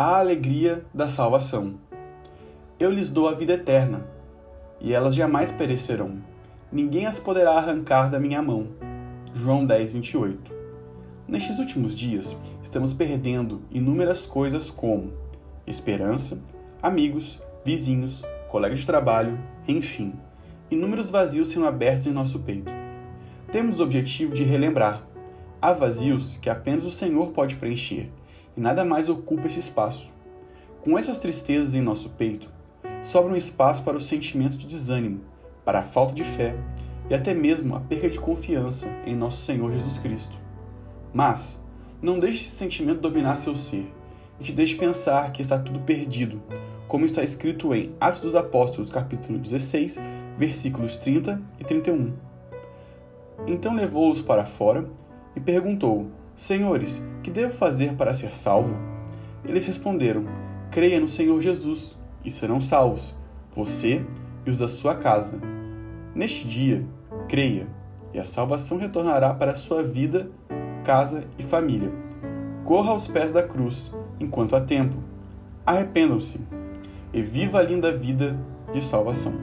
a alegria da salvação. Eu lhes dou a vida eterna, e elas jamais perecerão. Ninguém as poderá arrancar da minha mão. João 10, 28. Nestes últimos dias, estamos perdendo inúmeras coisas como esperança, amigos, vizinhos, colegas de trabalho, enfim, inúmeros vazios sendo abertos em nosso peito. Temos o objetivo de relembrar. Há vazios que apenas o Senhor pode preencher, e nada mais ocupa esse espaço. Com essas tristezas em nosso peito, sobra um espaço para o sentimento de desânimo, para a falta de fé e até mesmo a perda de confiança em nosso Senhor Jesus Cristo. Mas, não deixe esse sentimento dominar seu ser e te deixe pensar que está tudo perdido, como está escrito em Atos dos Apóstolos, capítulo 16, versículos 30 e 31. Então levou-os para fora e perguntou: Senhores, que devo fazer para ser salvo? Eles responderam: Creia no Senhor Jesus e serão salvos, você e os da sua casa. Neste dia, creia, e a salvação retornará para a sua vida, casa e família. Corra aos pés da cruz enquanto há tempo. Arrependam-se e viva a linda vida de salvação.